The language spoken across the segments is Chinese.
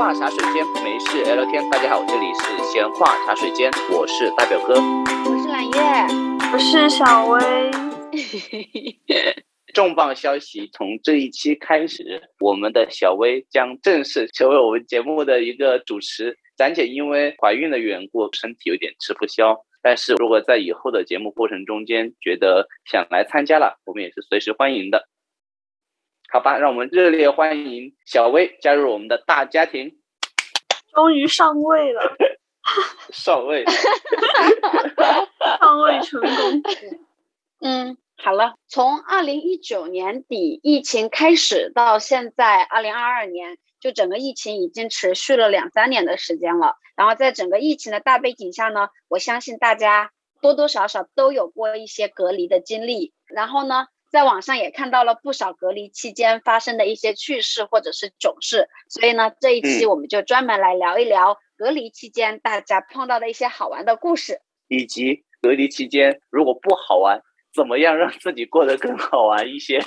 话茶水间，没事聊聊天。大家好，这里是闲话茶水间，我是大表哥，我是揽月，我是小薇。重磅消息，从这一期开始，我们的小薇将正式成为我们节目的一个主持。咱姐因为怀孕的缘故，身体有点吃不消。但是如果在以后的节目过程中间觉得想来参加了，我们也是随时欢迎的。好吧，让我们热烈欢迎小薇加入我们的大家庭。终于上位了，上位，上位成功。嗯，好了，从二零一九年底疫情开始到现在二零二二年，就整个疫情已经持续了两三年的时间了。然后在整个疫情的大背景下呢，我相信大家多多少少都有过一些隔离的经历。然后呢？在网上也看到了不少隔离期间发生的一些趣事或者是囧事，所以呢，这一期我们就专门来聊一聊隔离期间大家碰到的一些好玩的故事，以及隔离期间如果不好玩，怎么样让自己过得更好玩一些，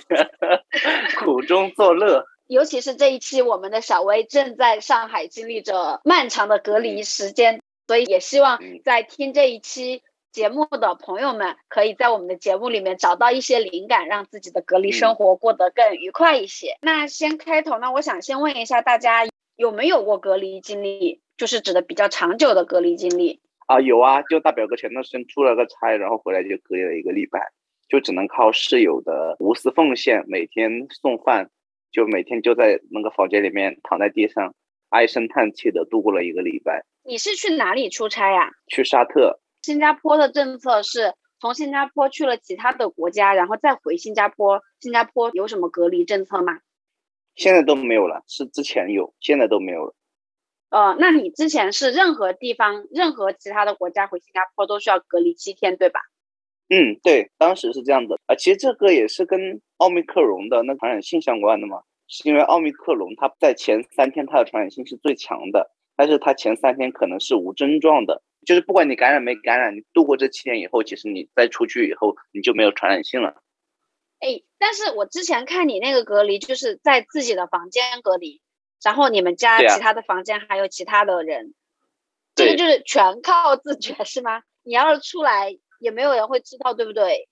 苦中作乐。尤其是这一期，我们的小薇正在上海经历着漫长的隔离时间，所以也希望在听这一期。节目的朋友们可以在我们的节目里面找到一些灵感，让自己的隔离生活过得更愉快一些。那先开头呢，我想先问一下大家有没有过隔离经历，就是指的比较长久的隔离经历啊？有啊，就大表哥前段时间出了个差，然后回来就隔离了一个礼拜，就只能靠室友的无私奉献，每天送饭，就每天就在那个房间里面躺在地上唉声叹气的度过了一个礼拜。你是去哪里出差呀？去沙特。新加坡的政策是从新加坡去了其他的国家，然后再回新加坡。新加坡有什么隔离政策吗？现在都没有了，是之前有，现在都没有了。呃，那你之前是任何地方、任何其他的国家回新加坡都需要隔离七天，对吧？嗯，对，当时是这样的啊。其实这个也是跟奥密克戎的那传染性相关的嘛，是因为奥密克戎它在前三天它的传染性是最强的，但是它前三天可能是无症状的。就是不管你感染没感染，你度过这七天以后，其实你再出去以后，你就没有传染性了。哎，但是我之前看你那个隔离，就是在自己的房间隔离，然后你们家其他的房间还有其他的人，这个就是全靠自觉是吗？你要是出来，也没有人会知道，对不对？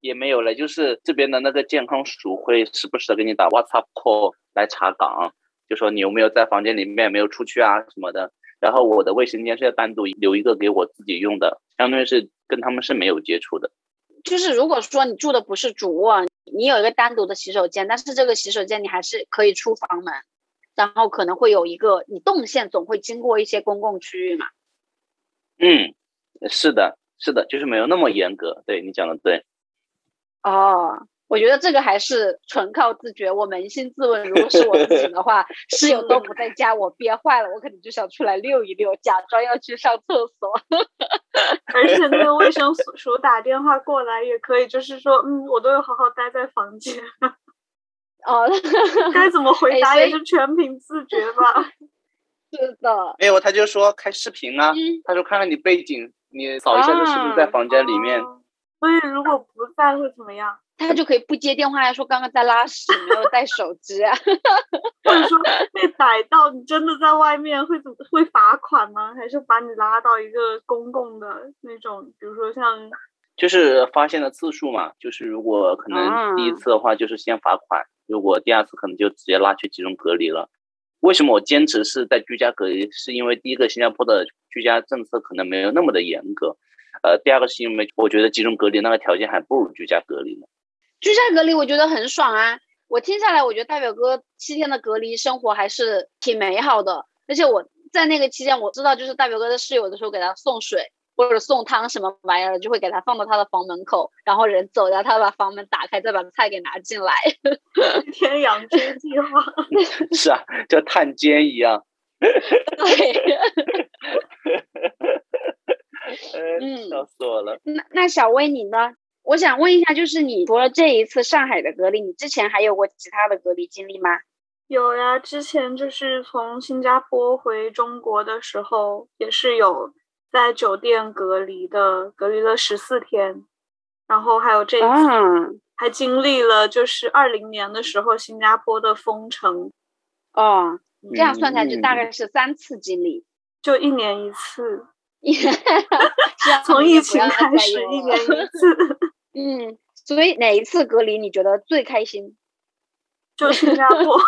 也没有了，就是这边的那个健康署会时不时的给你打 WhatsApp call 来查岗，就说你有没有在房间里面没有出去啊什么的。然后我的卫生间是要单独留一个给我自己用的，相当于是跟他们是没有接触的。就是如果说你住的不是主卧，你有一个单独的洗手间，但是这个洗手间你还是可以出房门，然后可能会有一个你动线总会经过一些公共区域嘛。嗯，是的，是的，就是没有那么严格。对你讲的对。哦。我觉得这个还是纯靠自觉。我扪心自问，如果是我自己的话，室友都不在家，我憋坏了，我肯定就想出来溜一溜，假装要去上厕所。而且那个卫生署打电话过来也可以，就是说，嗯，我都有好好待在房间。哦，该怎么回答也是全凭自觉吧。是的。没有，他就说开视频啊，他说看看你背景，你扫一下这是不是在房间里面。所以如果不在会怎么样？他就可以不接电话，说刚刚在拉屎，没有带手机啊。或者说被逮到，你真的在外面会怎么会罚款吗？还是把你拉到一个公共的那种，比如说像，就是发现的次数嘛。就是如果可能第一次的话，就是先罚款；如果第二次，可能就直接拉去集中隔离了。为什么我坚持是在居家隔离？是因为第一个，新加坡的居家政策可能没有那么的严格；呃，第二个是因为我觉得集中隔离那个条件还不如居家隔离呢。居家隔离我觉得很爽啊！我听下来，我觉得大表哥七天的隔离生活还是挺美好的。而且我在那个期间，我知道就是大表哥的室友的时候给他送水或者送汤什么玩意儿，就会给他放到他的房门口，然后人走掉，他把房门打开，再把菜给拿进来。天养之计划 是啊，就探监一样。对。嗯，笑死我了。那那小薇你呢？我想问一下，就是你除了这一次上海的隔离，你之前还有过其他的隔离经历吗？有呀，之前就是从新加坡回中国的时候，也是有在酒店隔离的，隔离了十四天。然后还有这一次，还经历了就是二零年的时候新加坡的封城。哦，这样算下来就大概是三次经历，就一年一次，哈 从疫情开始一年一次。嗯，所以哪一次隔离你觉得最开心？就新加坡。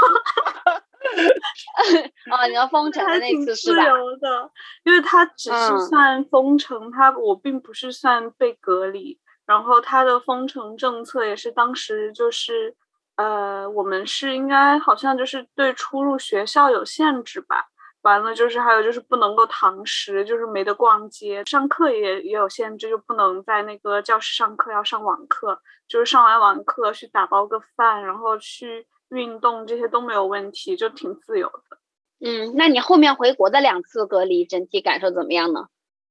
哦，你要封城的那次是吧？自由的，因为它只是算封城，它我并不是算被隔离。然后它的封城政策也是当时就是，呃，我们是应该好像就是对出入学校有限制吧。完了就是还有就是不能够堂食，就是没得逛街，上课也也有限制，就不能在那个教室上课，要上网课。就是上完网课去打包个饭，然后去。运动这些都没有问题，就挺自由的。嗯，那你后面回国的两次隔离，整体感受怎么样呢？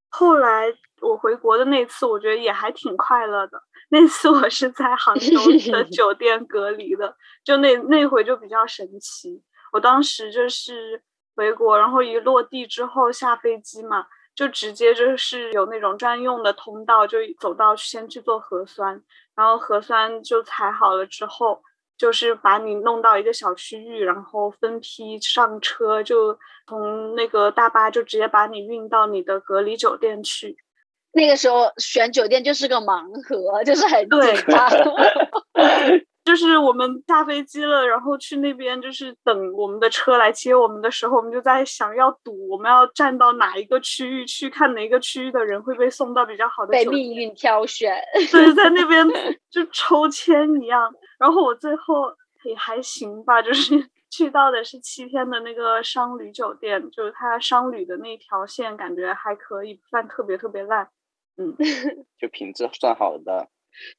后来我回国的那次，我觉得也还挺快乐的。那次我是在杭州的 酒店隔离的，就那那回就比较神奇。我当时就是回国，然后一落地之后下飞机嘛，就直接就是有那种专用的通道，就走到先去做核酸，然后核酸就采好了之后。就是把你弄到一个小区域，然后分批上车，就从那个大巴就直接把你运到你的隔离酒店去。那个时候选酒店就是个盲盒，就是很紧张。就是我们下飞机了，然后去那边就是等我们的车来接我们的时候，我们就在想要赌，我们要站到哪一个区域去看哪个区域的人会被送到比较好的。被命运挑选。对，在那边 就抽签一样。然后我最后也还行吧，就是 去到的是七天的那个商旅酒店，就是它商旅的那条线感觉还可以，不算特别特别烂。嗯，就品质算好的。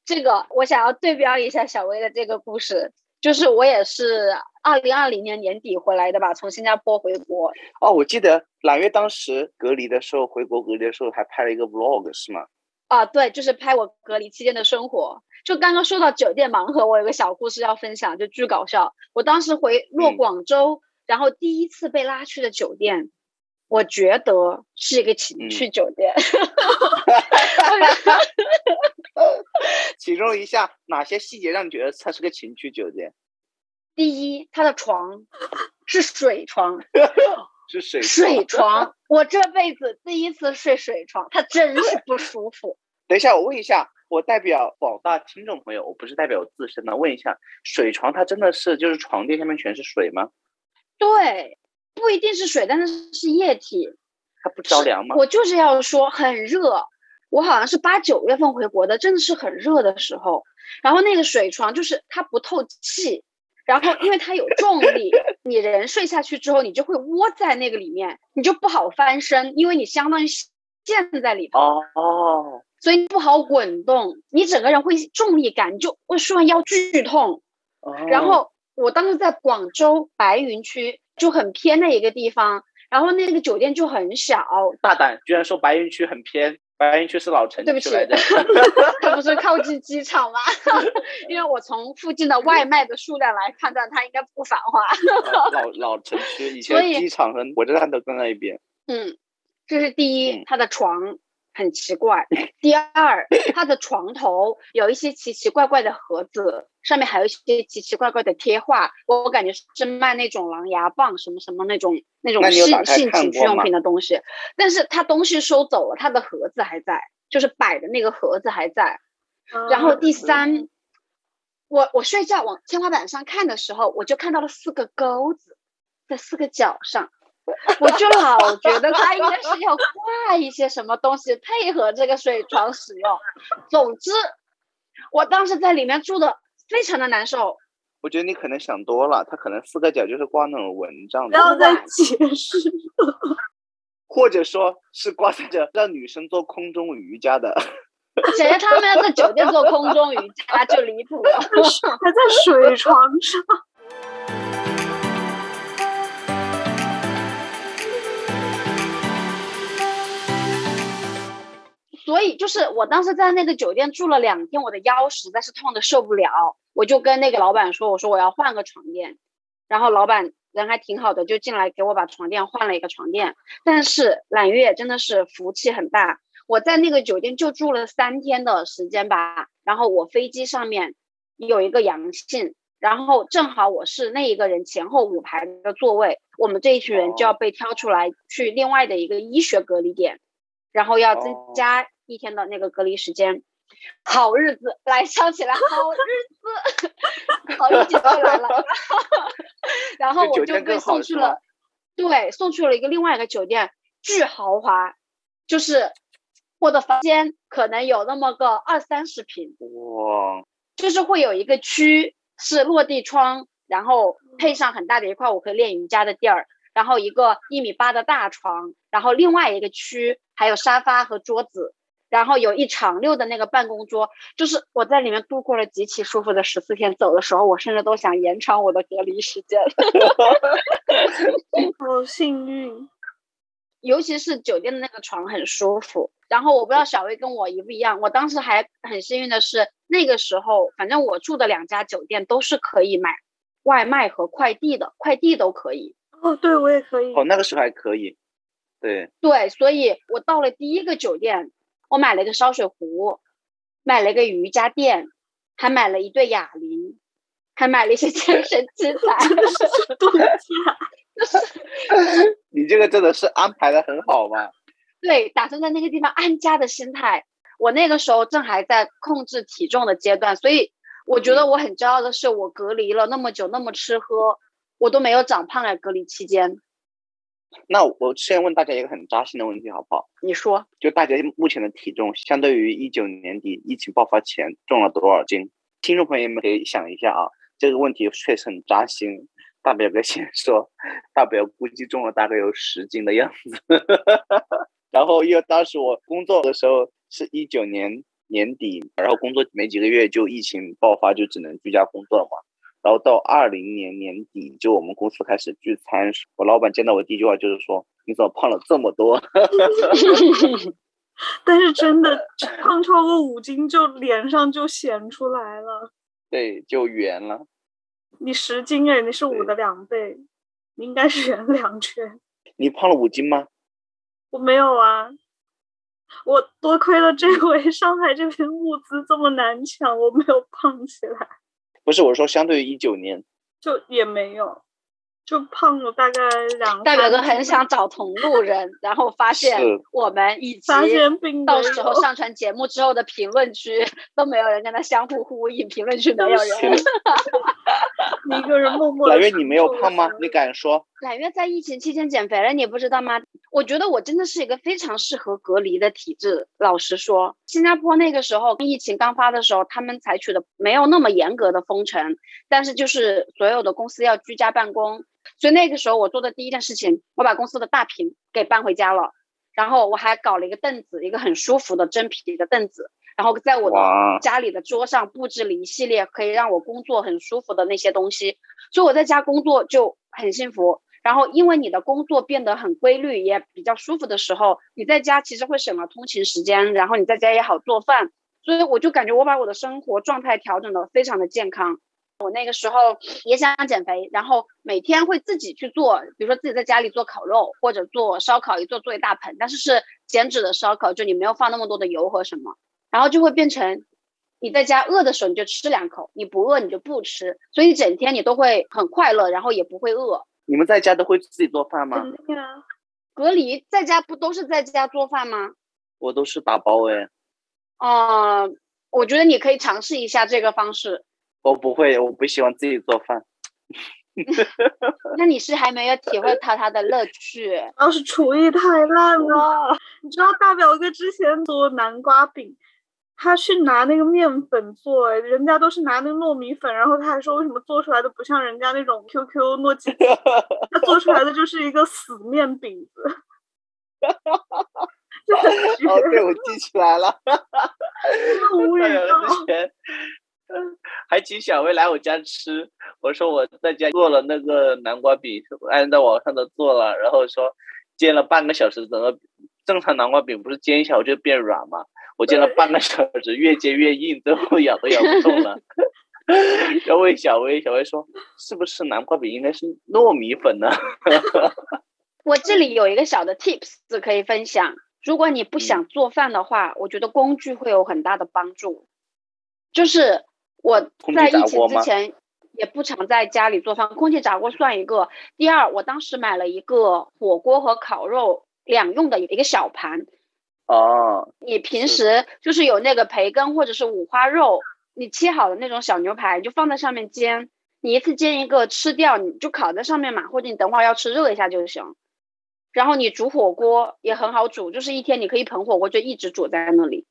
这个我想要对标一下小薇的这个故事，就是我也是二零二零年年底回来的吧，从新加坡回国。哦，我记得揽月当时隔离的时候，回国隔离的时候还拍了一个 vlog，是吗？啊，对，就是拍我隔离期间的生活。就刚刚说到酒店盲盒，我有个小故事要分享，就巨搞笑。我当时回落广州，然后第一次被拉去的酒店。我觉得是一个情趣酒店。其中一下哪些细节让你觉得它是个情趣酒店？第一，它的床是水床，是水水床。我这辈子第一次睡水床，它真是不舒服。等一下，我问一下，我代表广大听众朋友，我不是代表我自身的，问一下，水床它真的是就是床垫下面全是水吗？对。不一定是水，但是是液体。它不着凉吗？我就是要说很热。我好像是八九月份回国的，真的是很热的时候。然后那个水床就是它不透气，然后因为它有重力，你人睡下去之后，你就会窝在那个里面，你就不好翻身，因为你相当于陷在里头。哦。所以不好滚动，你整个人会重力感，就会睡完腰剧痛。然后我当时在广州白云区。就很偏的一个地方，然后那个酒店就很小。大胆，居然说白云区很偏，白云区是老城对不起，它 不是靠近机场吗？因为我从附近的外卖的数量来判断，它应该不繁华。老老城区，以前机场和火车站都在那一边。嗯，这是第一，它的床。很奇怪。第二，他的床头有一些奇奇怪怪的盒子，上面还有一些奇奇怪怪的贴画。我感觉是卖那种狼牙棒什么什么那种那种性性情趣用品的东西。但是他东西收走了，他的盒子还在，就是摆的那个盒子还在。然后第三，我我睡觉往天花板上看的时候，我就看到了四个钩子，在四个角上。我就老觉得他应该是要挂一些什么东西配合这个水床使用。总之，我当时在里面住的非常的难受。我觉得你可能想多了，他可能四个角就是挂那种蚊帐的。不要再解释。或者说是挂在这让女生做空中瑜伽的。谁让他们要在酒店做空中瑜伽就离谱了，还在水床上。所以就是我当时在那个酒店住了两天，我的腰实在是痛的受不了，我就跟那个老板说：“我说我要换个床垫。”然后老板人还挺好的，就进来给我把床垫换了一个床垫。但是揽月真的是福气很大，我在那个酒店就住了三天的时间吧。然后我飞机上面有一个阳性，然后正好我是那一个人前后五排的座位，我们这一群人就要被挑出来去另外的一个医学隔离点，然后要增加一天的那个隔离时间。好日子来想起来，好日子，好日子就来了。然后我就被送去了，对，送去了一个另外一个酒店，巨豪华，就是我的房间可能有那么个二三十平，哇，就是会有一个区。是落地窗，然后配上很大的一块我可以练瑜伽的地儿，然后一个一米八的大床，然后另外一个区还有沙发和桌子，然后有一长溜的那个办公桌，就是我在里面度过了极其舒服的十四天。走的时候，我甚至都想延长我的隔离时间。好幸运，尤其是酒店的那个床很舒服。然后我不知道小薇跟我一不一样，我当时还很幸运的是。那个时候，反正我住的两家酒店都是可以买外卖和快递的，快递都可以。哦，对我也可以。哦，那个时候还可以。对对，所以我到了第一个酒店，我买了一个烧水壶，买了一个瑜伽垫，还买了一对哑铃，还买了一些 健身器材。度假，你这个真的是安排的很好嘛？对，打算在那个地方安家的心态。我那个时候正还在控制体重的阶段，所以我觉得我很骄傲的是，我隔离了那么久，那么吃喝，我都没有长胖在隔离期间。那我先问大家一个很扎心的问题，好不好？你说，就大家目前的体重，相对于一九年底疫情爆发前重了多少斤？听众朋友们可以想一下啊，这个问题确实很扎心。大表哥先说，大表估计重了大概有十斤的样子。然后因为当时我工作的时候。是一九年年底，然后工作没几个月就疫情爆发，就只能居家工作了嘛。然后到二零年年底，就我们公司开始聚餐，我老板见到我第一句话就是说：“你怎么胖了这么多？” 但是真的胖超过五斤，就脸上就显出来了。对，就圆了。你十斤哎，你是五的两倍，你应该是圆两圈。你胖了五斤吗？我没有啊。我多亏了这 回上海这边物资这么难抢，我没有胖起来。不是，我说相对于一九年，就也没有。就胖了大概两。大表哥很想找同路人，然后发 现我们以及到时候上传节目之后的评论区都没有人跟他相互呼应，评论区没有人。你一个人默默。揽月，你没有胖吗？你敢说？揽月在疫情期间减肥了，你不知道吗？我觉得我真的是一个非常适合隔离的体质。老实说，新加坡那个时候疫情刚发的时候，他们采取的没有那么严格的封城，但是就是所有的公司要居家办公。所以那个时候我做的第一件事情，我把公司的大屏给搬回家了，然后我还搞了一个凳子，一个很舒服的真皮的凳子，然后在我的家里的桌上布置了一系列可以让我工作很舒服的那些东西，所以我在家工作就很幸福。然后因为你的工作变得很规律，也比较舒服的时候，你在家其实会省了通勤时间，然后你在家也好做饭，所以我就感觉我把我的生活状态调整的非常的健康。我那个时候也想减肥，然后每天会自己去做，比如说自己在家里做烤肉或者做烧烤，一做做一大盆，但是是减脂的烧烤，就你没有放那么多的油和什么，然后就会变成你在家饿的时候你就吃两口，你不饿你就不吃，所以整天你都会很快乐，然后也不会饿。你们在家都会自己做饭吗？隔离在家不都是在家做饭吗？我都是打包哎。啊，我觉得你可以尝试一下这个方式。我不会，我不喜欢自己做饭。那你是还没有体会到它的乐趣？要是厨艺太烂了，你知道大表哥之前做南瓜饼，他去拿那个面粉做，人家都是拿那个糯米粉，然后他还说为什么做出来的不像人家那种 QQ 糯叽叽，他做出来的就是一个死面饼子。哦，对，我记起来了，无语了。还请小薇来我家吃。我说我在家做了那个南瓜饼，按照网上的做了，然后说煎了半个小时，整个正常南瓜饼不是煎一下就变软嘛？我煎了半个小时，越煎越硬，最后咬都咬不动了。要问小薇，小薇说是不是南瓜饼应该是糯米粉呢？我这里有一个小的 tips 可以分享，如果你不想做饭的话，我觉得工具会有很大的帮助，就是。我在疫情之前，也不常在家里做饭，空气炸锅算一个。第二，我当时买了一个火锅和烤肉两用的一个小盘。哦，你平时就是有那个培根或者是五花肉，你切好的那种小牛排，就放在上面煎。你一次煎一个吃掉，你就烤在上面嘛，或者你等会儿要吃热一下就行。然后你煮火锅也很好煮，就是一天你可以一盆火锅就一直煮在那里。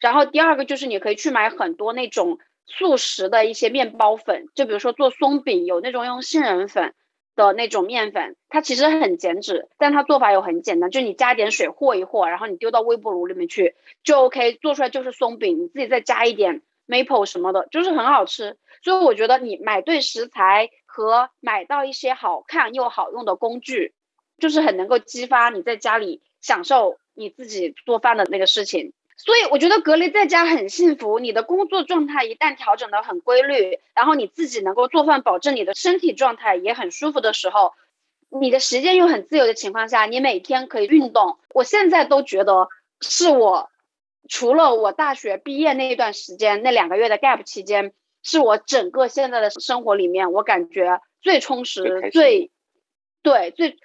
然后第二个就是你可以去买很多那种速食的一些面包粉，就比如说做松饼有那种用杏仁粉的那种面粉，它其实很减脂，但它做法又很简单，就你加点水和一和，然后你丢到微波炉里面去就 OK，做出来就是松饼，你自己再加一点。maple 什么的，就是很好吃，所以我觉得你买对食材和买到一些好看又好用的工具，就是很能够激发你在家里享受你自己做饭的那个事情。所以我觉得隔离在家很幸福，你的工作状态一旦调整的很规律，然后你自己能够做饭，保证你的身体状态也很舒服的时候，你的时间又很自由的情况下，你每天可以运动。我现在都觉得是我。除了我大学毕业那一段时间，那两个月的 gap 期间，是我整个现在的生活里面，我感觉最充实、最对、最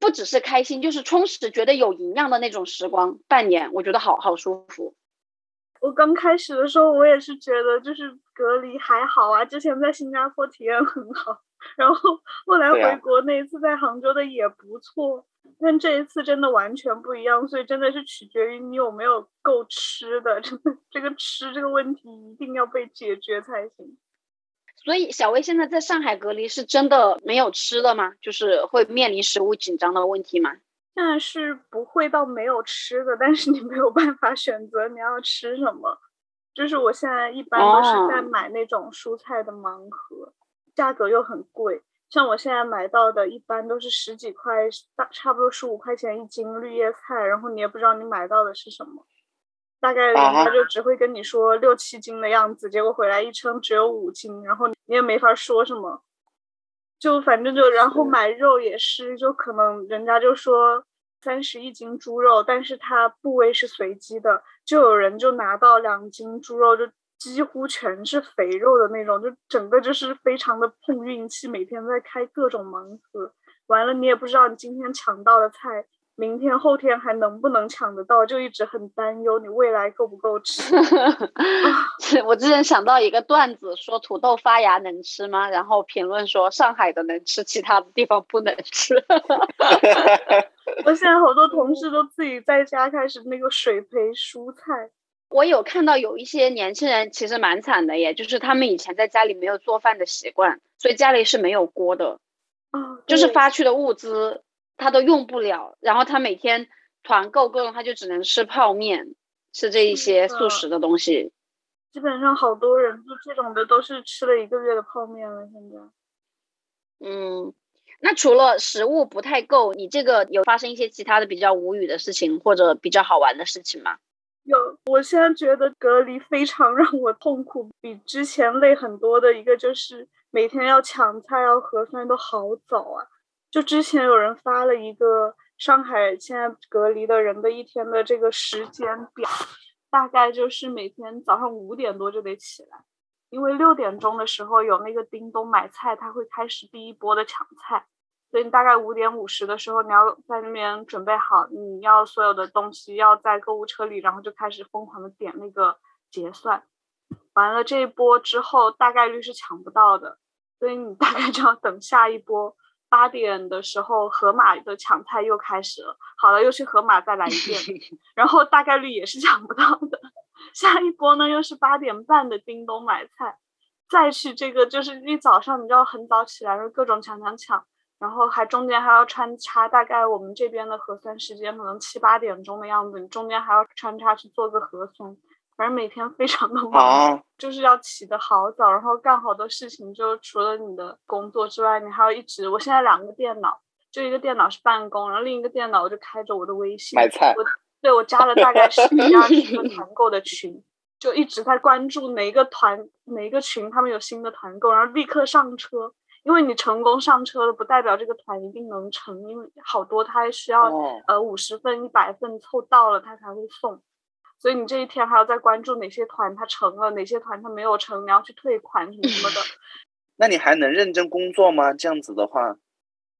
不只是开心，就是充实，觉得有营养的那种时光。半年，我觉得好好舒服。我刚开始的时候，我也是觉得就是隔离还好啊，之前在新加坡体验很好，然后后来回国那一次在杭州的也不错。但这一次真的完全不一样，所以真的是取决于你有没有够吃的，真的这个吃这个问题一定要被解决才行。所以小薇现在在上海隔离是真的没有吃的吗？就是会面临食物紧张的问题吗？现在是不会到没有吃的，但是你没有办法选择你要吃什么。就是我现在一般都是在买那种蔬菜的盲盒，价格又很贵。像我现在买到的，一般都是十几块，大差不多十五块钱一斤绿叶菜，然后你也不知道你买到的是什么，大概人家就只会跟你说六七斤的样子，结果回来一称只有五斤，然后你也没法说什么，就反正就然后买肉也是，就可能人家就说三十一斤猪肉，但是它部位是随机的，就有人就拿到两斤猪肉就。几乎全是肥肉的那种，就整个就是非常的碰运气，每天在开各种盲盒，完了你也不知道你今天抢到的菜，明天后天还能不能抢得到，就一直很担忧你未来够不够 吃。我之前想到一个段子，说土豆发芽能吃吗？然后评论说上海的能吃，其他的地方不能吃。我现在好多同事都自己在家开始那个水培蔬菜。我有看到有一些年轻人其实蛮惨的，耶，就是他们以前在家里没有做饭的习惯，所以家里是没有锅的，啊，就是发去的物资他都用不了，然后他每天团购各种，他就只能吃泡面，吃这一些速食的东西。基本上好多人就这种的都是吃了一个月的泡面了，现在。嗯，那除了食物不太够，你这个有发生一些其他的比较无语的事情或者比较好玩的事情吗？有，我现在觉得隔离非常 让我痛苦，比之前累很多的一个就是每天要抢菜要核酸都好早啊！就之前有人发了一个上海现在隔离的人的一天的这个时间表，大概就是每天早上五点多就得起来，因为六点钟的时候有那个叮咚买菜，他会开始第一波的抢菜。所以你大概五点五十的时候，你要在那边准备好，你要所有的东西要在购物车里，然后就开始疯狂的点那个结算。完了这一波之后，大概率是抢不到的，所以你大概就要等下一波八点的时候，盒马的抢菜又开始了。好了，又去盒马再来一遍，然后大概率也是抢不到的。下一波呢，又是八点半的叮咚买菜，再去这个就是一早上你就要很早起来，各种抢抢抢。然后还中间还要穿插，大概我们这边的核酸时间可能七八点钟的样子，你中间还要穿插去做个核酸，反正每天非常的忙，就是要起得好早，然后干好多事情。就除了你的工作之外，你还要一直。我现在两个电脑，就一个电脑是办公，然后另一个电脑我就开着我的微信买菜。我对我加了大概十 几二十个团购的群，就一直在关注哪一个团哪一个群他们有新的团购，然后立刻上车。因为你成功上车了，不代表这个团一定能成，因为好多他还需要呃五十份、一百份凑到了他才会送，所以你这一天还要再关注哪些团他成了，哪些团他没有成，你要去退款什么什么的。那你还能认真工作吗？这样子的话，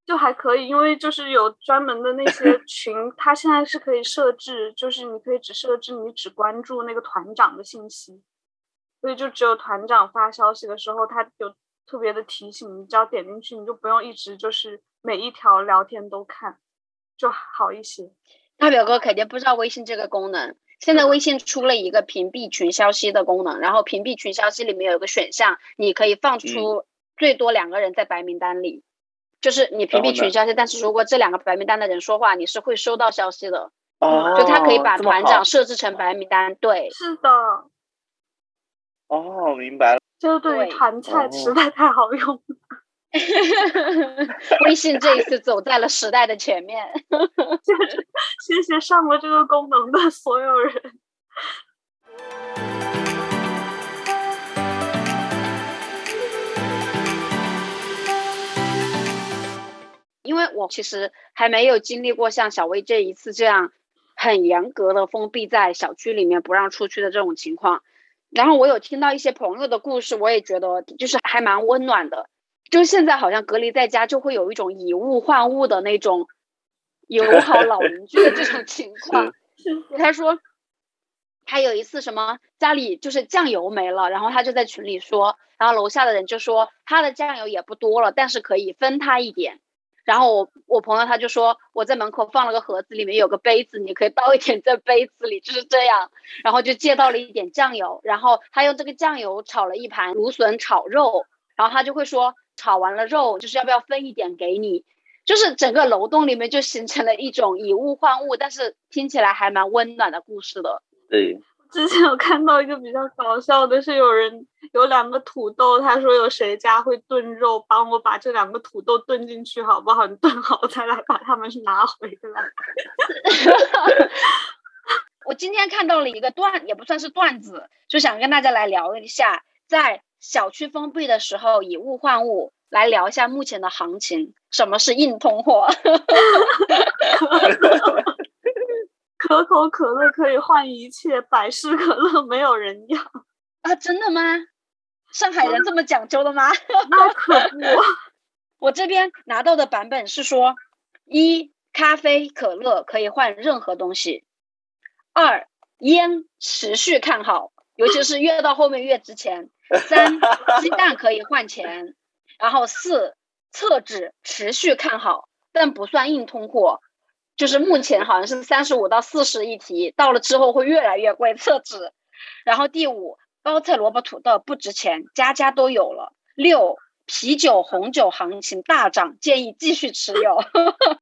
就还可以，因为就是有专门的那些 群，它现在是可以设置，就是你可以只设置你只关注那个团长的信息，所以就只有团长发消息的时候，他有特别的提醒，你只要点进去，你就不用一直就是每一条聊天都看，就好一些。大表哥肯定不知道微信这个功能。现在微信出了一个屏蔽群消息的功能，然后屏蔽群消息里面有个选项，你可以放出最多两个人在白名单里，就是你屏蔽群消息，但是如果这两个白名单的人说话，你是会收到消息的。哦，就他可以把团长设置成白名单。对，是的。哦，明白了。就对于团菜实在太好用了。微信这一次走在了时代的前面，就是谢谢上了这个功能的所有人。因为我其实还没有经历过像小薇这一次这样很严格的封闭在小区里面不让出去的这种情况，然后我有听到一些朋友的故事，我也觉得就是还蛮温暖的。就现在好像隔离在家，就会有一种以物换物的那种友好老邻居的这种情 况。他说，他有一次什么家里就是酱油没了，然后他就在群里说，然后楼下的人就说他的酱油也不多了，但是可以分他一点。然后我我朋友他就说我在门口放了个盒子，里面有个杯子，你可以倒一点在杯子里，就是这样。然后就借到了一点酱油，然后他用这个酱油炒了一盘芦笋炒肉，然后他就会说。炒完了肉，就是要不要分一点给你？就是整个楼栋里面就形成了一种以物换物，但是听起来还蛮温暖的故事的。对，之前有看到一个比较搞笑的是，有人有两个土豆，他说有谁家会炖肉，帮我把这两个土豆炖进去好不好？你炖好再来把它们拿回来。我今天看到了一个段，也不算是段子，就想跟大家来聊一下，在。小区封闭的时候，以物换物来聊一下目前的行情。什么是硬通货？可口可乐可以换一切，百事可乐没有人要啊！真的吗？上海人这么讲究的吗？那可不。我这边拿到的版本是说：一、咖啡、可乐可以换任何东西；二、烟持续看好，尤其是越到后面越值钱。三鸡蛋可以换钱，然后四厕纸持续看好，但不算硬通货，就是目前好像是三十五到四十一提，到了之后会越来越贵厕纸。然后第五包菜萝卜土豆不值钱，家家都有了。六啤酒红酒行情大涨，建议继续持有。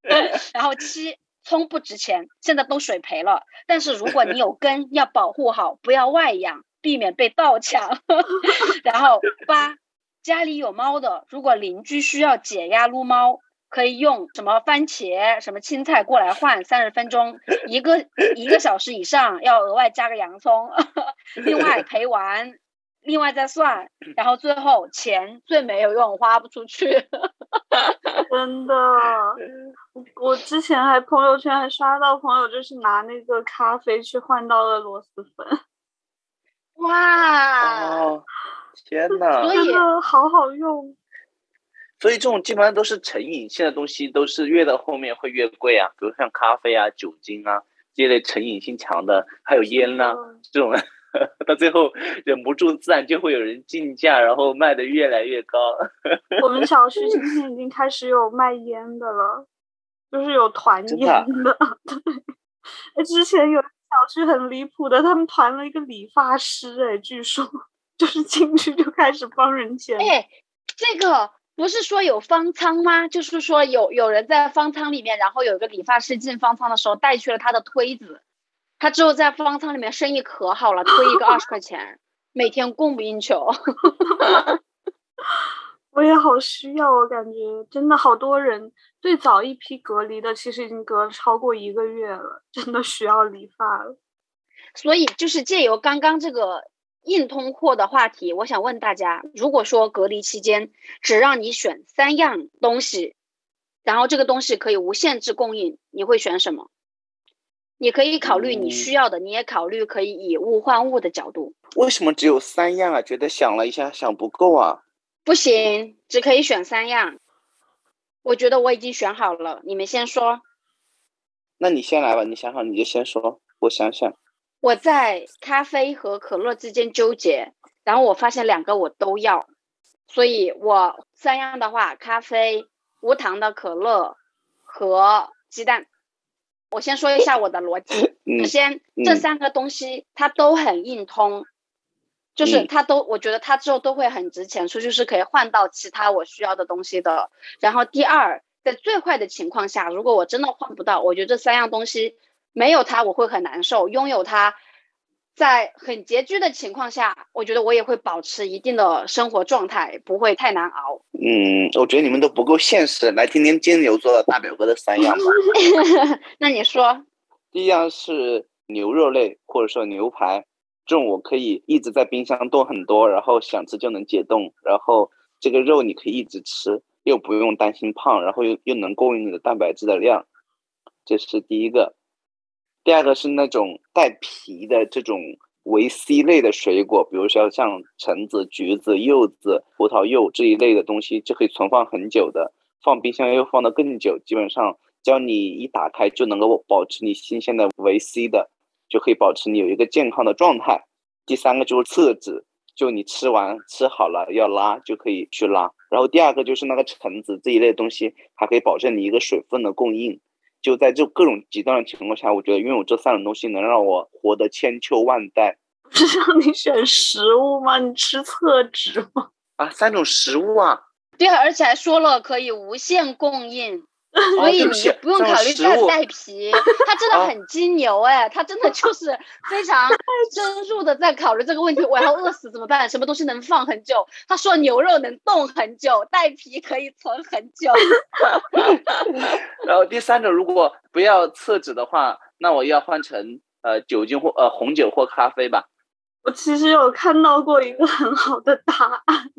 然后七葱不值钱，现在都水培了，但是如果你有根，要保护好，不要外养。避免被盗抢，然后八家里有猫的，如果邻居需要解压撸猫，可以用什么番茄、什么青菜过来换，三十分钟一个一个小时以上要额外加个洋葱，另外陪玩另外再算，然后最后钱最没有用，花不出去，真的，我之前还朋友圈还刷到朋友就是拿那个咖啡去换到了螺蛳粉。哇！天哪！所以好好用。所以这种基本上都是成瘾性的东西，都是越到后面会越贵啊。比如像咖啡啊、酒精啊这类成瘾性强的，还有烟呐，这种 到最后忍不住，自然就会有人竞价，然后卖的越来越高。我们小区今天已经开始有卖烟的了，就是有团烟的。对，之前有。小区很离谱的，他们团了一个理发师，哎，据说 就是进去就开始帮人剪。哎，这个不是说有方舱吗？就是说有有人在方舱里面，然后有一个理发师进方舱的时候带去了他的推子，他之后在方舱里面生意可好了，推一个二十块钱，每天供不应求。我也好需要，我感觉真的好多人。最早一批隔离的，其实已经隔了超过一个月了，真的需要理发了。所以，就是借由刚刚这个硬通货的话题，我想问大家：如果说隔离期间只让你选三样东西，然后这个东西可以无限制供应，你会选什么？你可以考虑你需要的，你也考虑可以以物换物的角度。为什么只有三样啊？觉得想了一下，想不够啊。不行，只可以选三样。我觉得我已经选好了，你们先说。那你先来吧，你想好你就先说，我想想。我在咖啡和可乐之间纠结，然后我发现两个我都要，所以我三样的话，咖啡、无糖的可乐和鸡蛋。我先说一下我的逻辑。首先，这三个东西它都很硬通，就是它都，我觉得它之后都会很值钱，出去是可以换到其他我需要的东西的。然后第二。在最坏的情况下，如果我真的换不到，我觉得这三样东西没有它我会很难受。拥有它，在很拮据的情况下，我觉得我也会保持一定的生活状态，不会太难熬。嗯，我觉得你们都不够现实。来听听金牛座的大表哥的三样吧。那你说，第一样是牛肉类，或者说牛排，这种我可以一直在冰箱冻很多，然后想吃就能解冻，然后这个肉你可以一直吃。又不用担心胖，然后又又能供应你的蛋白质的量，这是第一个。第二个是那种带皮的这种维 C 类的水果，比如说像橙子、橘子、柚子、葡萄柚这一类的东西，就可以存放很久的，放冰箱又放得更久。基本上，只要你一打开就能够保持你新鲜的维 C 的，就可以保持你有一个健康的状态。第三个就是厕纸。就你吃完吃好了要拉就可以去拉，然后第二个就是那个橙子这一类东西，还可以保证你一个水分的供应。就在这各种极端的情况下，我觉得拥有这三种东西能让我活得千秋万代。不 是让你选食物吗？你吃厕纸吗？啊，三种食物啊。对，而且还说了可以无限供应。所以你不用考虑再带皮，他真的很金牛哎，他真的就是非常 深入的在考虑这个问题。我要饿死怎么办？什么东西能放很久？他说牛肉能冻很久，带皮可以存很久。然后第三种，如果不要厕纸的话，那我要换成呃酒精或呃红酒或咖啡吧。我其实有看到过一个很好的答案，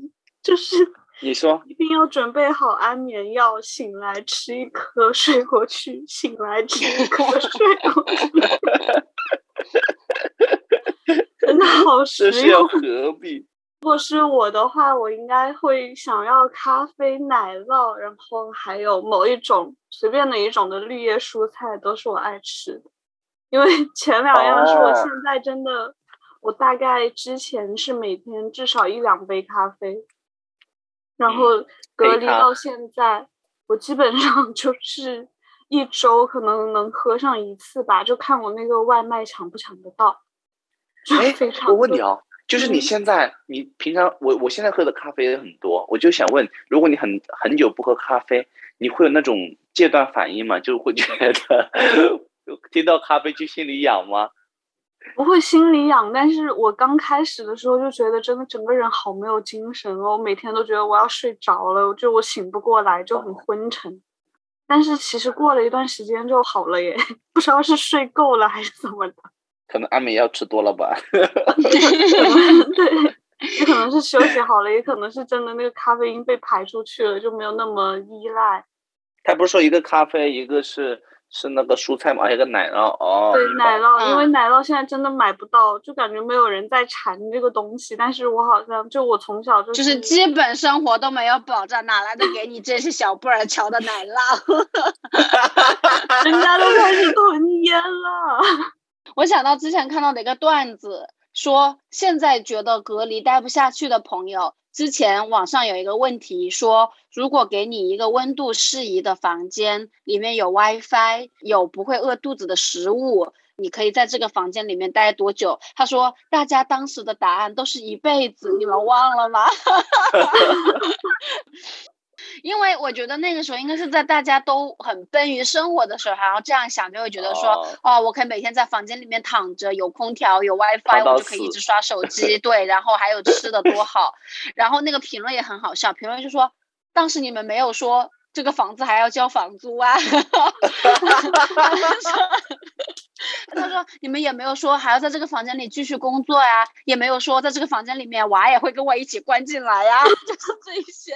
就是。你说一定要准备好安眠药，醒来吃一颗，睡过去，醒来吃一颗，睡过去。真的好 实用。何必？如果是我的话，我应该会想要咖啡、奶酪，然后还有某一种随便哪一种的绿叶蔬菜，都是我爱吃的。因为 前两样是我现在真的，我大概之前是每天至少一两杯咖啡。然后隔离到现在，我基本上 就是一周可能能喝上一次吧，就看我那个外卖抢不抢得到。哎，我问你哦，就是你现在你平常我我现在喝的咖啡也很多，我就想问，如果你很很久不喝咖啡，你会有那种戒断反应吗？就会觉得 听到咖啡就心里痒吗？不会心里痒，但是我刚开始的时候就觉得真的整个人好没有精神哦，我每天都觉得我要睡着了，就我醒不过来，就很昏沉。但是其实过了一段时间就好了耶，不知道是睡够了还是怎么的。可能安眠药吃多了吧。对，也可能是休息好了，也可能是真的那个咖啡因被排出去了，就没有那么依赖。他不是说一个咖啡，一个是。是那个蔬菜吗，还有个奶酪哦。对，奶酪，因为奶酪现在真的买不到，就感觉没有人在馋这个东西。但是我好像就我从小就就是基本生活都没有保障，哪来的给你这些小布尔乔的奶 酪？人家都开始囤烟了。我想到之前看到的一个段子，说现在觉得隔离待不下去的朋友。之前网上有一个问题说，如果给你一个温度适宜的房间，里面有 WiFi，有不会饿肚子的食物，你可以在这个房间里面待多久？他说，大家当时的答案都是一辈子，你们忘了吗？因为我觉得那个时候应该是在大家都很奔于生活的时候，然后这样想就会觉得说，哦，我可以每天在房间里面躺着，有空调，有 WiFi，我就可以一直刷手机，对，然后还有吃的多好。然后那个评论也很好笑，评论就说，当时你们没有说这个房子还要交房租啊。他说：“你们也没有说还要在这个房间里继续工作呀，也没有说在这个房间里面娃也会跟我一起关进来呀，就是这一些。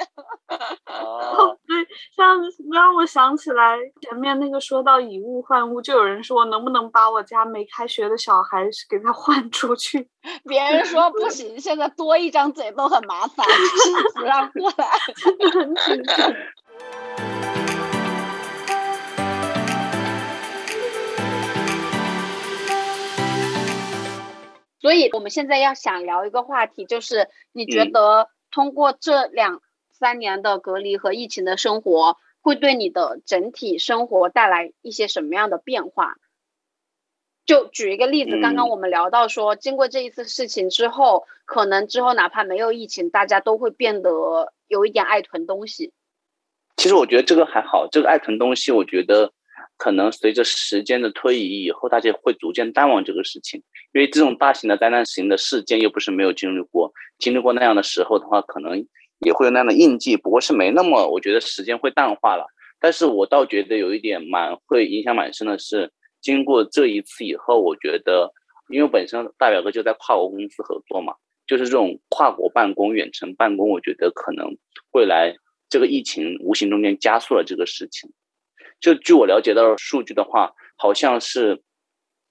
哦，对，像让我想起来前面那个说到以物换物，就有人说能不能把我家没开学的小孩给他换出去？别人说不行，现在多一张嘴都很麻烦，不让过来，很紧张。所以我们现在要想聊一个话题，就是你觉得通过这两三年的隔离和疫情的生活，会对你的整体生活带来一些什么样的变化？就举一个例子，刚刚我们聊到说，经过这一次事情之后，可能之后哪怕没有疫情，大家都会变得有一点爱囤东西。其实我觉得这个还好，这个爱囤东西，我觉得。可能随着时间的推移，以后大家会逐渐淡忘这个事情，因为这种大型的灾难型的事件又不是没有经历过，经历过那样的时候的话，可能也会有那样的印记，不过是没那么，我觉得时间会淡化了。但是我倒觉得有一点蛮会影响蛮深的是，经过这一次以后，我觉得，因为本身大表哥就在跨国公司合作嘛，就是这种跨国办公、远程办公，我觉得可能未来这个疫情无形中间加速了这个事情。就据我了解到的数据的话，好像是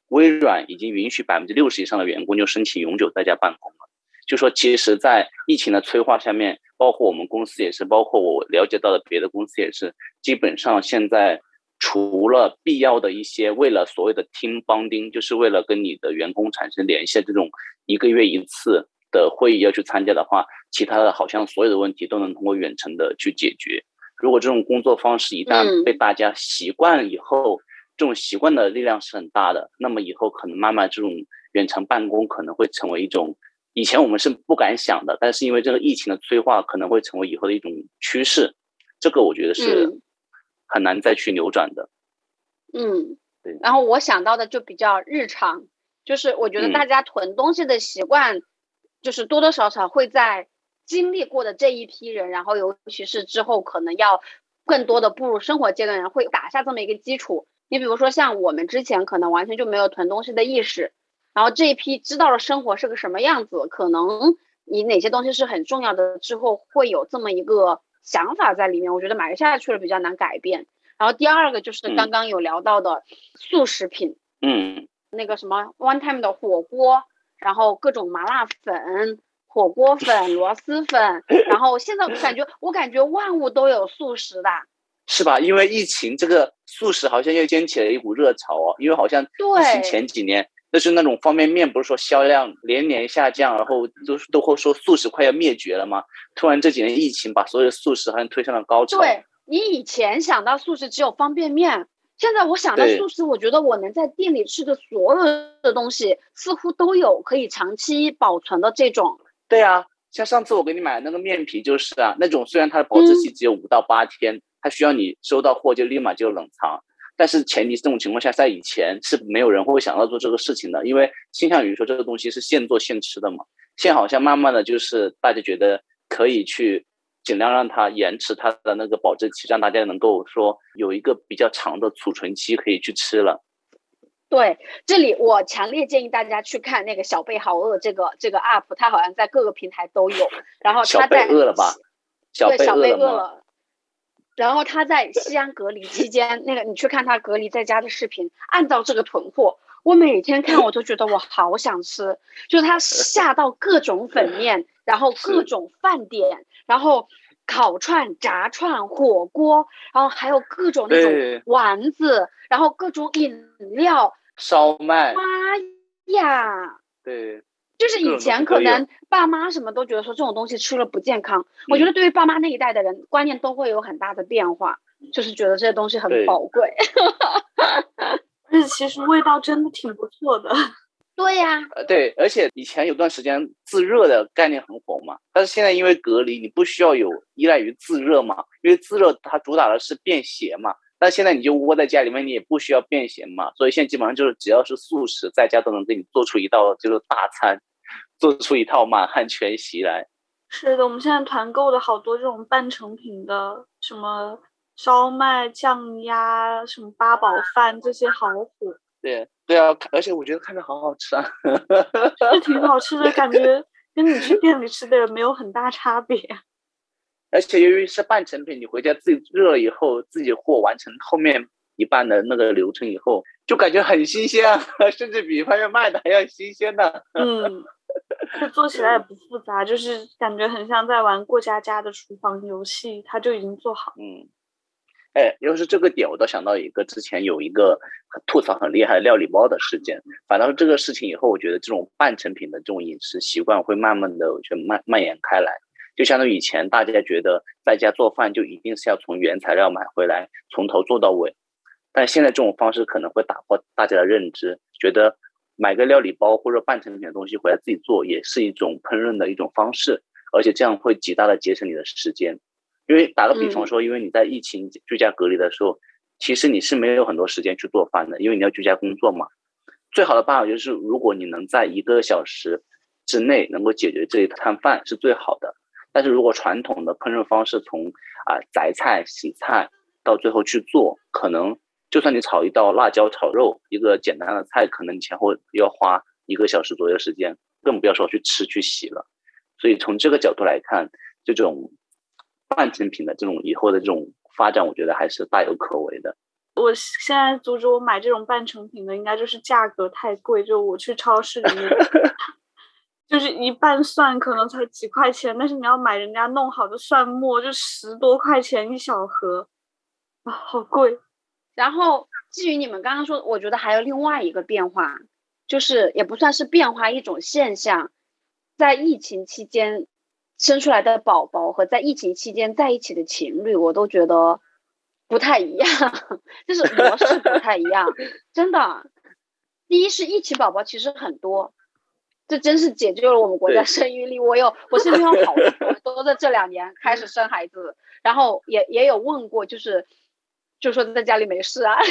微软已经允许百分之六十以上的员工就申请永久在家办公了。就说其实，在疫情的催化下面，包括我们公司也是，包括我了解到的别的公司也是，基本上现在除了必要的一些为了所谓的 team bonding，就是为了跟你的员工产生联系这种一个月一次的会议要去参加的话，其他的好像所有的问题都能通过远程的去解决。如果这种工作方式一旦被大家习惯以后，这种习惯的力量是很大的。那么以后可能慢慢这种远程办公可能会成为一种以前我们是不敢想的，但是因为这个疫情的催化，可能会成为以后的一种趋势。这个我觉得是很难再去扭转的。嗯，对。然后我想到的就比较日常，就是我觉得大家囤东西的习惯，就是多多少少会在。经历过的这一批人，然后尤其是之后可能要更多的步入生活阶段，人会打下这么一个基础。你比如说像我们之前可能完全就没有囤东西的意识，然后这一批知道了生活是个什么样子，可能你哪些东西是很重要的，之后会有这么一个想法在里面。我觉得买下去了比较难改变。然后第二个就是刚刚有聊到的速食品，嗯，那个什么 One Time 的火锅，然后各种麻辣粉。火锅粉、螺蛳粉，然后现在我感觉我感觉万物都有素食的，是吧？因为疫情，这个素食好像又掀起了一股热潮哦。因为好像疫情前几年，就是那种方便面，不是说销量连年下降，然后都都会说素食快要灭绝了吗？突然这几年疫情把所有的素食好像推上了高潮。对你以前想到素食只有方便面，现在我想到素食，我觉得我能在店里吃的所有的东西，似乎都有可以长期保存的这种。对啊，像上次我给你买的那个面皮就是啊，那种虽然它的保质期只有五到八天，它需要你收到货就立马就冷藏，但是前提这种情况下，在以前是没有人会想到做这个事情的，因为倾向于说这个东西是现做现吃的嘛。现在好像慢慢的就是大家觉得可以去尽量让它延迟它的那个保质期，让大家能够说有一个比较长的储存期可以去吃了。对，这里我强烈建议大家去看那个小贝好饿这个这个 UP，它好像在各个平台都有。然后他在饿了吧？对，小贝饿了。然后他在西安隔离期间，那个你去看他隔离在家的视频，按照这个囤货，我每天看我都觉得我好想吃，就是他下到各种粉面，然后各种饭点，然后烤串、炸串、火锅，然后还有各种那种丸子，然后各种饮料。烧麦，妈呀！对，就是以前可能爸妈什么都觉得说这种东西吃了不健康。我觉得对于爸妈那一代的人，观念都会有很大的变化，就是觉得这些东西很宝贵。但是其实味道真的挺不错的。对呀，呃，对，而且以前有段时间自热的概念很火嘛，但是现在因为隔离，你不需要有依赖于自热嘛，因为自热它主打的是便携嘛。但现在你就窝在家里面，你也不需要便携嘛，所以现在基本上就是只要是素食，在家都能给你做出一道就是大餐，做出一套满汉全席来。是的，我们现在团购的好多这种半成品的，什么烧麦、酱鸭、什么八宝饭这些好火。对对啊，而且我觉得看着好好吃啊，是挺好吃的，感觉 跟你去店里吃的没有很大差别。而且由于是半成品，你回家自己热了以后，自己和完成后面一半的那个流程以后，就感觉很新鲜，啊，甚至比外面卖的还要新鲜呢。嗯，这做起来也不复杂，就是感觉很像在玩过家家的厨房游戏，它就已经做好。嗯。哎，要是这个点，我倒想到一个之前有一个吐槽很厉害的料理包的事件。反倒是这个事情以后，我觉得这种半成品的这种饮食习惯会慢慢的，我觉得蔓蔓延开来。就相当于以前大家觉得在家做饭就一定是要从原材料买回来，从头做到尾。但现在这种方式可能会打破大家的认知，觉得买个料理包或者半成品的东西回来自己做也是一种烹饪的一种方式，而且这样会极大的节省你的时间。因为打个比方说，因为你在疫情居家隔离的时候，其实你是没有很多时间去做饭的，因为你要居家工作嘛。最好的办法就是，如果你能在一个小时之内能够解决这一餐饭，是最好的。但是如果传统的烹饪方式从啊择菜、洗菜到最后去做，可能就算你炒一道辣椒炒肉，一个简单的菜，可能你前后要花一个小时左右时间，更不要说去吃去洗了。所以从这个角度来看，这种。半成品的这种以后的这种发展，我觉得还是大有可为的。我现在阻止我买这种半成品的，应该就是价格太贵。就我去超市里面，就是一半蒜可能才几块钱，但是你要买人家弄好的蒜末，就十多块钱一小盒，啊，好贵。然后至于你们刚刚说，我觉得还有另外一个变化，就是也不算是变化，一种现象，在疫情期间。生出来的宝宝和在疫情期间在一起的情侣，我都觉得不太一样，就是模式不太一样，真的。第一是疫情宝宝其实很多，这真是解救了我们国家生育率。我有我身边有好多都在这两年开始生孩子，然后也也有问过，就是就说在家里没事啊。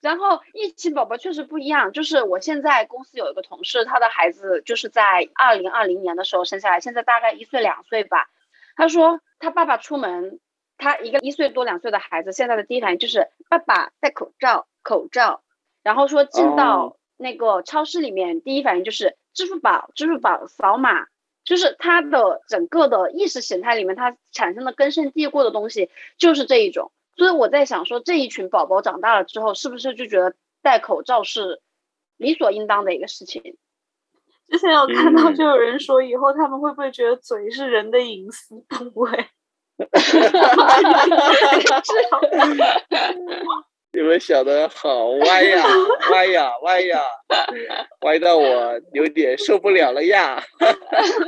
然后疫情宝宝确实不一样，就是我现在公司有一个同事，他的孩子就是在二零二零年的时候生下来，现在大概一岁两岁吧。他说他爸爸出门，他一个一岁多两岁的孩子，现在的第一反应就是爸爸戴口罩，口罩。然后说进到那个超市里面，第一反应就是支付宝，支付宝扫码，就是它的整个的意识形态里面，它产生的根深蒂固的东西就是这一种。所以我在想，说这一群宝宝长大了之后，是不是就觉得戴口罩是理所应当的一个事情？之前有看到，就有人说，以后他们会不会觉得嘴是人的隐私部位？你们想的好歪呀，歪呀，歪呀，歪到我有点受不了了呀！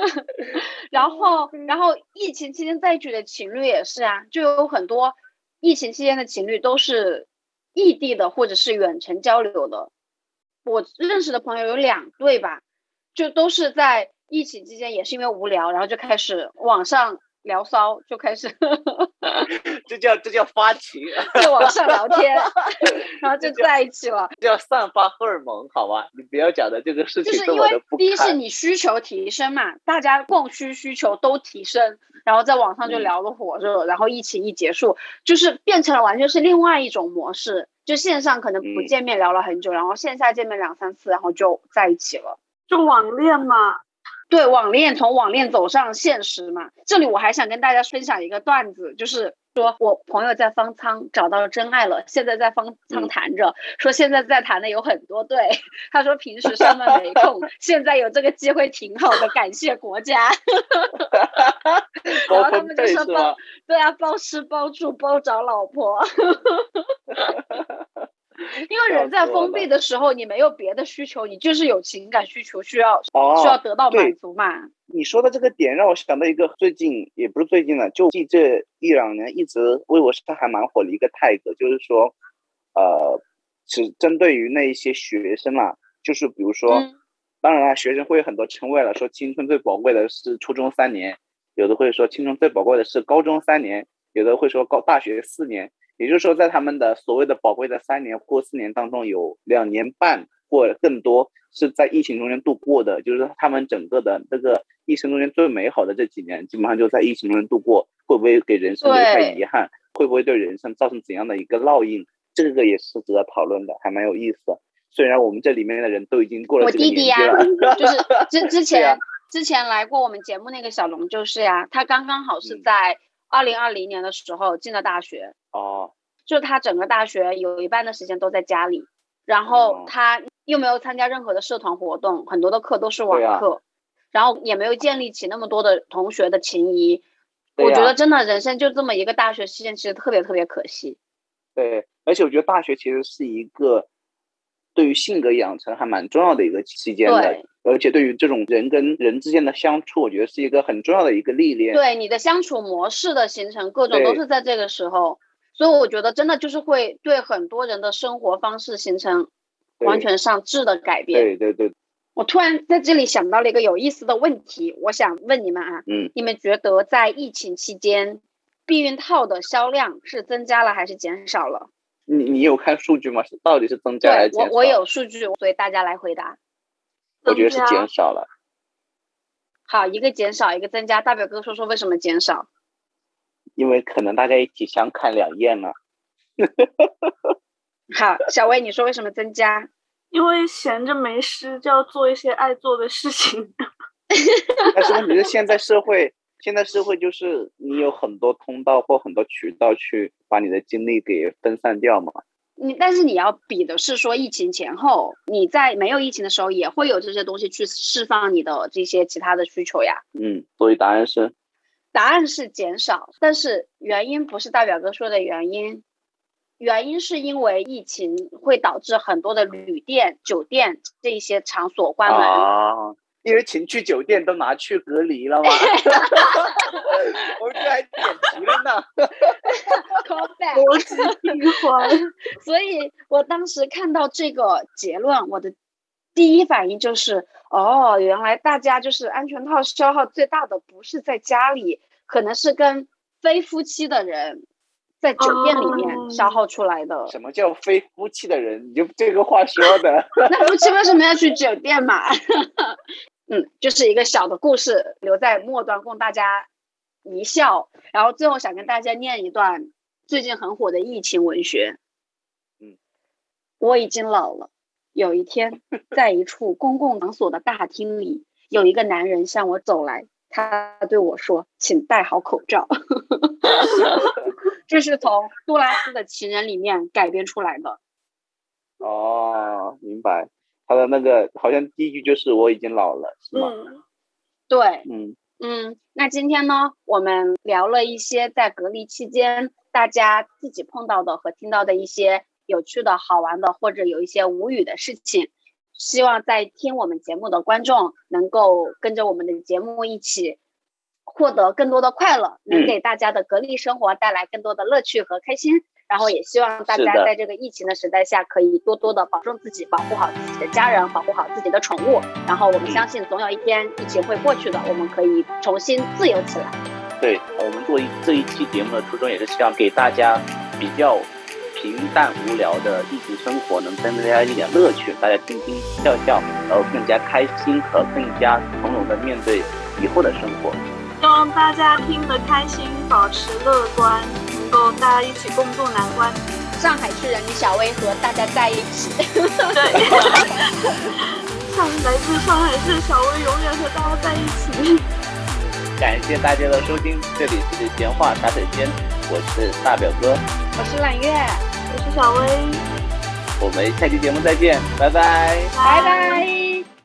然后，然后疫情期间在一起的情侣也是啊，就有很多。疫情期间的情侣都是异地的，或者是远程交流的。我认识的朋友有两对吧，就都是在疫情期间，也是因为无聊，然后就开始网上。聊骚就开始，这叫这叫发情，就网上聊天，然后就在一起了，叫散发荷尔蒙，好吧？你不要讲的这个事情就是因为第一是你需求提升嘛，大家供需需求都提升，然后在网上就聊得火热，然后疫情一结束，就是变成了完全是另外一种模式，就线上可能不见面聊了很久，然后线下见面两三次，然后就在一起了，就网恋嘛。对网恋，从网恋走上现实嘛。这里我还想跟大家分享一个段子，就是说我朋友在方舱找到真爱了，现在在方舱谈着，说现在在谈的有很多对。他说平时上班没空，现在有这个机会挺好的，感谢国家。然后他们就说包，对啊，包吃包住包找老婆。因为人在封闭的时候，你没有别的需求，你就是有情感需求需要需要得到满足嘛。你说的这个点让我想到一个最近也不是最近了，就这一两年一直微博上还蛮火的一个 tag，就是说，呃，是针对于那一些学生啦，就是比如说，当然了，学生会有很多称谓了，说青春最宝贵的是初中三年，有的会说青春最宝贵的是高中三年，有的会说高大学四年。也就是说，在他们的所谓的宝贵的三年或四年当中，有两年半或更多是在疫情中间度过的。就是他们整个的这个一生中间最美好的这几年，基本上就在疫情中间度过。会不会给人生留下遗憾？会不会对人生造成怎样的一个烙印？这个也是值得讨论的，还蛮有意思。虽然我们这里面的人都已经过了这个年纪了，就是 之之前之前来过我们节目那个小龙就是呀，他刚刚好是在二零二零年的时候进了大学哦，就他整个大学有一半的时间都在家里，然后他又没有参加任何的社团活动，很多的课都是网课，然后也没有建立起那么多的同学的情谊。我觉得真的人生就这么一个大学期间，其实特别特别可惜。对，而且我觉得大学其实是一个。对于性格养成还蛮重要的一个期间的，而且对于这种人跟人之间的相处，我觉得是一个很重要的一个历练。对你的相处模式的形成，各种都是在这个时候，所以我觉得真的就是会对很多人的生活方式形成完全上质的改变。对对对。我突然在这里想到了一个有意思的问题，我想问你们啊，嗯，你们觉得在疫情期间，避孕套的销量是增加了还是减少了？你你有看数据吗？是到底是增加还是减少？我我有数据，所以大家来回答。我觉得是减少了。好，一个减少，一个增加。大表哥说说为什么减少？因为可能大家一起相看两厌了。好，小薇，你说为什么增加？因为闲着没事就要做一些爱做的事情。但是问题是现在社会。现在社会就是你有很多通道或很多渠道去把你的精力给分散掉嘛。你但是你要比的是说疫情前后，你在没有疫情的时候也会有这些东西去释放你的这些其他的需求呀。嗯，所以答案是，答案是减少，但是原因不是大表哥说的原因，原因是因为疫情会导致很多的旅店、酒店这些场所关门。因为情趣酒店都拿去隔离了嘛？我们这还点题了呢。逻辑闭环。所以我当时看到这个结论，我的第一反应就是：哦，原来大家就是安全套消耗最大的不是在家里，可能是跟非夫妻的人在酒店里面消耗出来的。什么叫非夫妻的人？你就这个话说的。那夫妻为什么要去酒店嘛？嗯，就是一个小的故事，留在末端供大家一笑。然后最后想跟大家念一段最近很火的疫情文学。嗯，我已经老了。有一天，在一处公共场所的大厅里，有一个男人向我走来，他对我说：“请戴好口罩。”这是从杜拉斯的情人里面改编出来的。哦，明白。他的那个好像第一句就是我已经老了，是吗？对，嗯嗯。那今天呢，我们聊了一些在隔离期间大家自己碰到的和听到的一些有趣的好玩的，或者有一些无语的事情。希望在听我们节目的观众能够跟着我们的节目一起获得更多的快乐，能给大家的隔离生活带来更多的乐趣和开心。然后也希望大家在这个疫情的时代下，可以多多的保重自己，保护好自己的家人，保护好自己的宠物。然后我们相信，总有一天疫情会过去的，我们可以重新自由起来。对我们做一这一期节目的初衷，也是希望给大家比较平淡无聊的疫情生活，能增加一点乐趣，大家听听笑笑，然后更加开心和更加从容的面对以后的生活。希望大家听得开心，保持乐观。能够大家一起共度难关。上海市人李小薇和大家在一起。对，上来自上海市小薇永远和大家在一起。感谢大家的收听，这里是闲话茶水间，我是大表哥，我是揽月，我是小薇，我们下期节目再见，拜拜，拜拜。